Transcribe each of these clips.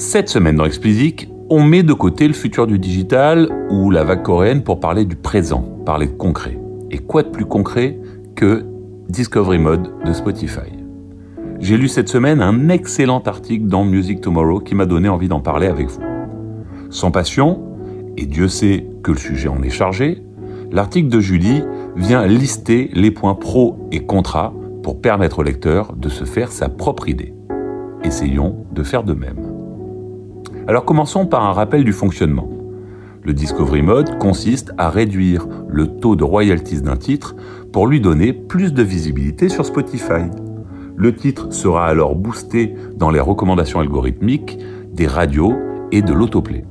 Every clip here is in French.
Cette semaine dans Explicit, on met de côté le futur du digital ou la vague coréenne pour parler du présent, parler de concret. Et quoi de plus concret que Discovery Mode de Spotify? J'ai lu cette semaine un excellent article dans Music Tomorrow qui m'a donné envie d'en parler avec vous. Sans passion, et Dieu sait que le sujet en est chargé, l'article de Julie vient lister les points pro et contra pour permettre au lecteur de se faire sa propre idée. Essayons de faire de même. Alors commençons par un rappel du fonctionnement. Le Discovery Mode consiste à réduire le taux de royalties d'un titre pour lui donner plus de visibilité sur Spotify. Le titre sera alors boosté dans les recommandations algorithmiques des radios et de l'autoplay.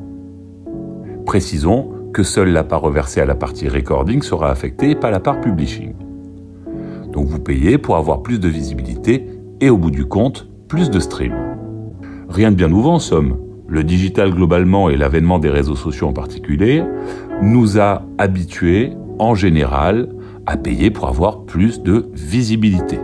Précisons que seule la part reversée à la partie recording sera affectée, pas la part publishing. Donc vous payez pour avoir plus de visibilité et au bout du compte, plus de streams. Rien de bien nouveau en somme. Le digital globalement et l'avènement des réseaux sociaux en particulier nous a habitués en général à payer pour avoir plus de visibilité.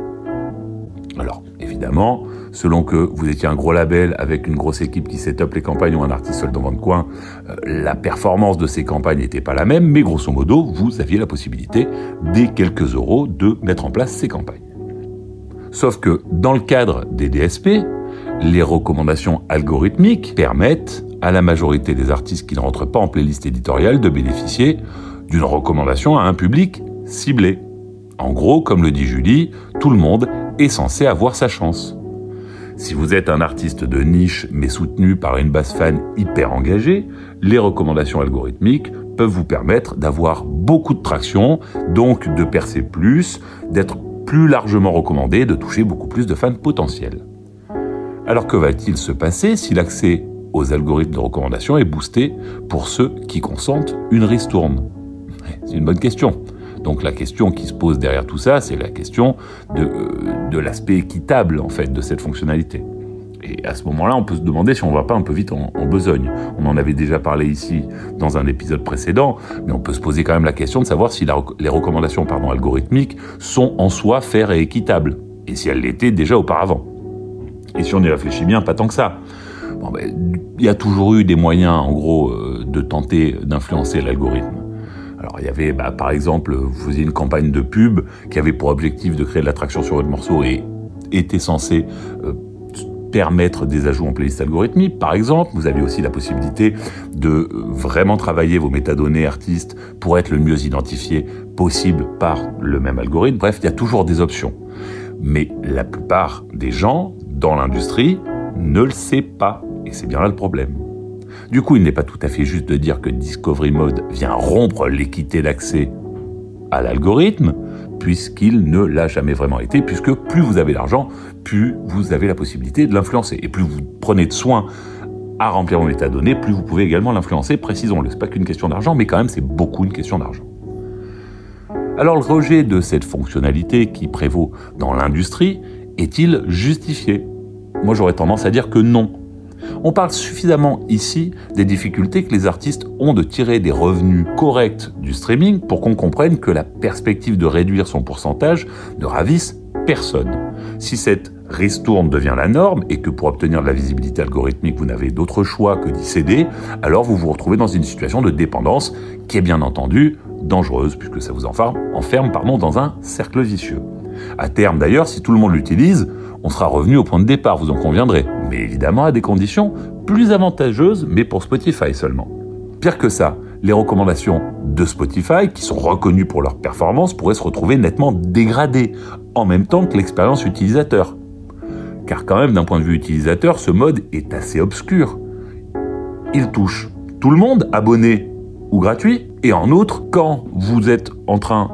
Alors évidemment, selon que vous étiez un gros label avec une grosse équipe qui set up les campagnes ou un artiste seul dans votre coin, euh, la performance de ces campagnes n'était pas la même, mais grosso modo, vous aviez la possibilité, dès quelques euros, de mettre en place ces campagnes. Sauf que dans le cadre des DSP, les recommandations algorithmiques permettent à la majorité des artistes qui ne rentrent pas en playlist éditoriale de bénéficier d'une recommandation à un public ciblé. En gros, comme le dit Julie, tout le monde est censé avoir sa chance. Si vous êtes un artiste de niche mais soutenu par une base fan hyper engagée, les recommandations algorithmiques peuvent vous permettre d'avoir beaucoup de traction, donc de percer plus, d'être plus largement recommandé, de toucher beaucoup plus de fans potentiels. Alors que va-t-il se passer si l'accès aux algorithmes de recommandation est boosté pour ceux qui consentent une ristourne? C'est une bonne question. Donc la question qui se pose derrière tout ça, c'est la question de, euh, de l'aspect équitable en fait de cette fonctionnalité. Et à ce moment-là, on peut se demander si on va pas un peu vite en, besogne. On en avait déjà parlé ici dans un épisode précédent, mais on peut se poser quand même la question de savoir si les recommandations algorithmiques sont en soi faires et équitables, et si elles l'étaient déjà auparavant. Et si on y réfléchit bien, pas tant que ça. Ben, il y a toujours eu des moyens, en gros, euh, de tenter d'influencer l'algorithme. Alors il y avait, bah, par exemple, vous faisiez une campagne de pub qui avait pour objectif de créer de l'attraction sur votre morceau et était censé euh, permettre des ajouts en playlist algorithmique. Par exemple, vous aviez aussi la possibilité de euh, vraiment travailler vos métadonnées artistes pour être le mieux identifié possible par le même algorithme. Bref, il y a toujours des options. Mais la plupart des gens dans l'industrie ne le sait pas. Et c'est bien là le problème. Du coup, il n'est pas tout à fait juste de dire que Discovery Mode vient rompre l'équité d'accès à l'algorithme, puisqu'il ne l'a jamais vraiment été, puisque plus vous avez d'argent, plus vous avez la possibilité de l'influencer. Et plus vous prenez de soin à remplir vos métadonnées, plus vous pouvez également l'influencer, précisons-le. C'est pas qu'une question d'argent, mais quand même c'est beaucoup une question d'argent. Alors le rejet de cette fonctionnalité qui prévaut dans l'industrie est-il justifié? Moi j'aurais tendance à dire que non. On parle suffisamment ici des difficultés que les artistes ont de tirer des revenus corrects du streaming pour qu'on comprenne que la perspective de réduire son pourcentage ne ravisse personne. Si cette ristourne devient la norme et que pour obtenir de la visibilité algorithmique vous n'avez d'autre choix que d'y céder, alors vous vous retrouvez dans une situation de dépendance qui est bien entendu dangereuse puisque ça vous enferme, enferme pardon, dans un cercle vicieux. À terme d'ailleurs, si tout le monde l'utilise, on sera revenu au point de départ, vous en conviendrez. Mais évidemment à des conditions plus avantageuses, mais pour Spotify seulement. Pire que ça, les recommandations de Spotify, qui sont reconnues pour leur performance, pourraient se retrouver nettement dégradées, en même temps que l'expérience utilisateur. Car quand même, d'un point de vue utilisateur, ce mode est assez obscur. Il touche tout le monde, abonné ou gratuit, et en outre, quand vous êtes en train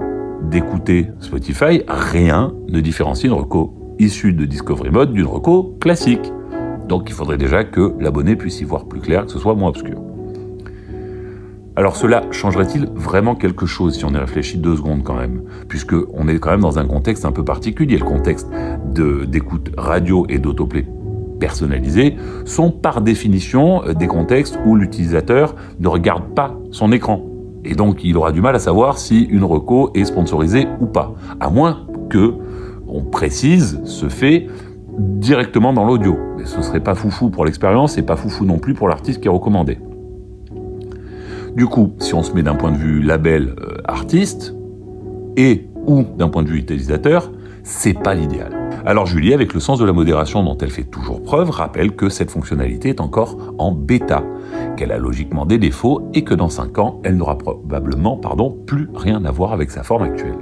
d'écouter Spotify, rien ne différencie une reco issue de Discovery Mode d'une reco classique. Donc il faudrait déjà que l'abonné puisse y voir plus clair, que ce soit moins obscur. Alors cela changerait-il vraiment quelque chose si on y réfléchit deux secondes quand même? Puisque on est quand même dans un contexte un peu particulier. Le contexte d'écoute radio et d'autoplay personnalisé sont par définition euh, des contextes où l'utilisateur ne regarde pas son écran. Et donc il aura du mal à savoir si une reco est sponsorisée ou pas. À moins que on précise ce fait directement dans l'audio. Mais ce serait pas foufou pour l'expérience et pas foufou non plus pour l'artiste qui est recommandé. Du coup, si on se met d'un point de vue label euh, artiste et ou d'un point de vue utilisateur, c'est pas l'idéal. Alors Julie, avec le sens de la modération dont elle fait toujours preuve, rappelle que cette fonctionnalité est encore en bêta, qu'elle a logiquement des défauts et que dans 5 ans, elle n'aura probablement pardon, plus rien à voir avec sa forme actuelle.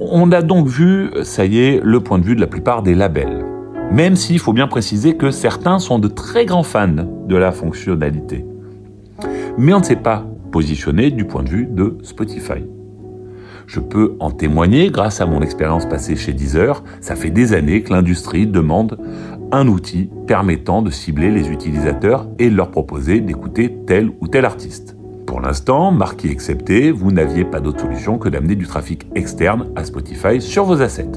On a donc vu, ça y est, le point de vue de la plupart des labels. Même s'il faut bien préciser que certains sont de très grands fans de la fonctionnalité. Mais on ne s'est pas positionné du point de vue de Spotify. Je peux en témoigner grâce à mon expérience passée chez Deezer. Ça fait des années que l'industrie demande un outil permettant de cibler les utilisateurs et leur proposer d'écouter tel ou tel artiste. Pour l'instant, marqué excepté, vous n'aviez pas d'autre solution que d'amener du trafic externe à Spotify sur vos assets.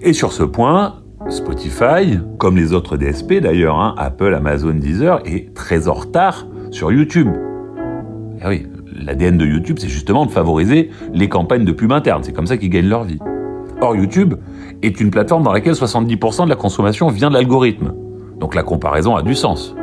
Et sur ce point, Spotify, comme les autres DSP d'ailleurs, hein, Apple, Amazon, Deezer, est très en retard sur YouTube. Eh oui, l'ADN de YouTube, c'est justement de favoriser les campagnes de pub interne. C'est comme ça qu'ils gagnent leur vie. Or, YouTube est une plateforme dans laquelle 70% de la consommation vient de l'algorithme. Donc la comparaison a du sens.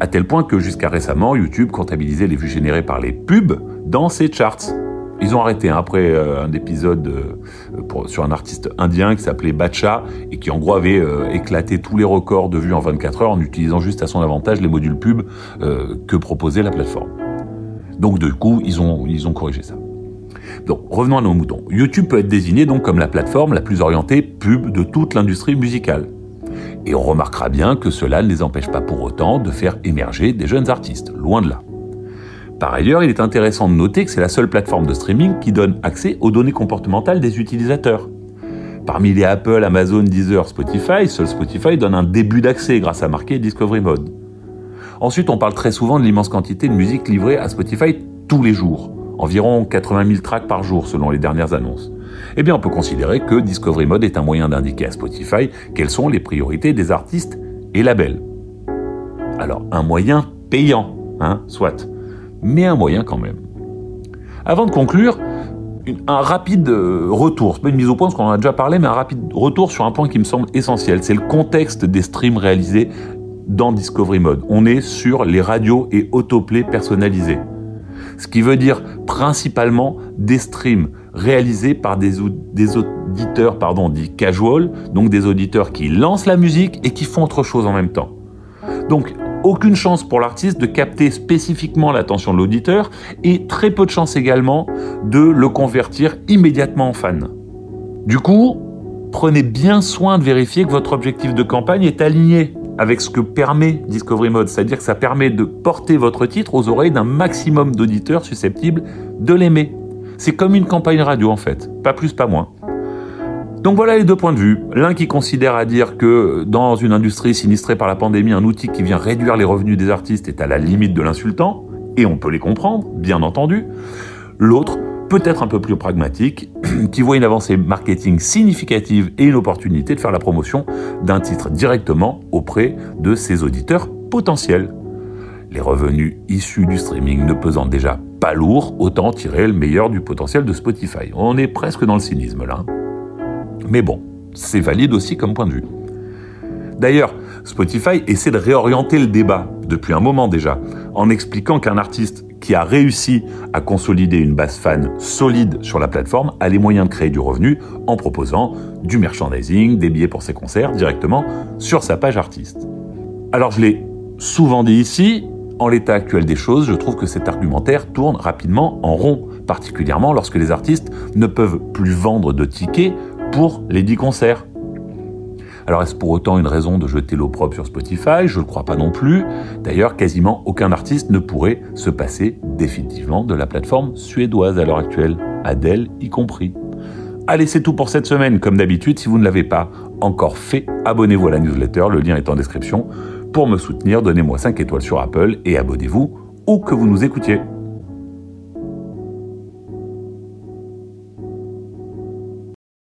À tel point que jusqu'à récemment, YouTube comptabilisait les vues générées par les pubs dans ses charts. Ils ont arrêté hein, après euh, un épisode euh, sur un artiste indien qui s'appelait Bacha et qui en gros avait euh, éclaté tous les records de vues en 24 heures en utilisant juste à son avantage les modules pub que proposait la plateforme. Donc du coup, ils ont, corrigé ça. Donc revenons à nos moutons. YouTube peut être désigné donc comme la plateforme la plus orientée pub de toute l'industrie musicale. Et on remarquera bien que cela ne les empêche pas pour autant de faire émerger des jeunes artistes, loin de là. Par ailleurs, il est intéressant de noter que c'est la seule plateforme de streaming qui donne accès aux données comportementales des utilisateurs. Parmi les Apple, Amazon, Deezer, Spotify, seul Spotify donne un début d'accès grâce à marqué Discovery Mode. Ensuite, on parle très souvent de l'immense quantité de musique livrée à Spotify tous les jours, environ 80 000 tracks par jour selon les dernières annonces. Eh bien, on peut considérer que Discovery Mode est un moyen d'indiquer à Spotify quelles sont les priorités des artistes et labels. Alors, un moyen payant, hein, soit, mais un moyen quand même. Avant de conclure, un rapide euh, retour, c'est pas une mise au point parce qu'on en a déjà parlé, mais un rapide retour sur un point qui me semble essentiel, c'est le contexte des streams réalisés dans Discovery Mode. On est sur les radios et autoplay personnalisés. Ce qui veut dire principalement des streams réalisés par des, auditeurs pardon, dits casual, donc des auditeurs qui lancent la musique et qui font autre chose en même temps. Donc aucune chance pour l'artiste de capter spécifiquement l'attention de l'auditeur et très peu de chance également de le convertir immédiatement en fan. Du coup, prenez bien soin de vérifier que votre objectif de campagne est aligné avec ce que permet Discovery Mode, c'est-à-dire que ça permet de porter votre titre aux oreilles d'un maximum d'auditeurs susceptibles de l'aimer. C'est comme une campagne radio en fait, pas plus, pas moins. Donc voilà les deux points de vue. L'un qui considère à dire que dans une industrie sinistrée par la pandémie, un outil qui vient réduire les revenus des artistes est à la limite de l'insultant, et on peut les comprendre, bien entendu. L'autre peut-être un peu plus pragmatique, qui voit une avancée marketing significative et une opportunité de faire la promotion d'un titre directement auprès de ses auditeurs potentiels. Les revenus issus du streaming ne pesant déjà pas lourd, autant tirer le meilleur du potentiel de Spotify. On est presque dans le cynisme là. Mais bon, c'est valide aussi comme point de vue. D'ailleurs, Spotify essaie de réorienter le débat depuis un moment déjà, en expliquant qu'un artiste qui a réussi à consolider une base fan solide sur la plateforme a les moyens de créer du revenu en proposant du merchandising, des billets pour ses concerts directement sur sa page artiste. Alors je l'ai souvent dit ici, en l'état actuel des choses, je trouve que cet argumentaire tourne rapidement en rond, particulièrement lorsque les artistes ne peuvent plus vendre de tickets pour les 10 concerts. Alors est-ce pour autant une raison de jeter l'opprobre sur Spotify? Je ne le crois pas non plus. D'ailleurs, quasiment aucun artiste ne pourrait se passer définitivement de la plateforme suédoise à l'heure actuelle, Adele y compris. Allez, c'est tout pour cette semaine. Comme d'habitude, si vous ne l'avez pas encore fait, abonnez-vous à la newsletter, le lien est en description. Pour me soutenir, donnez-moi 5 étoiles sur Apple et abonnez-vous où que vous nous écoutiez.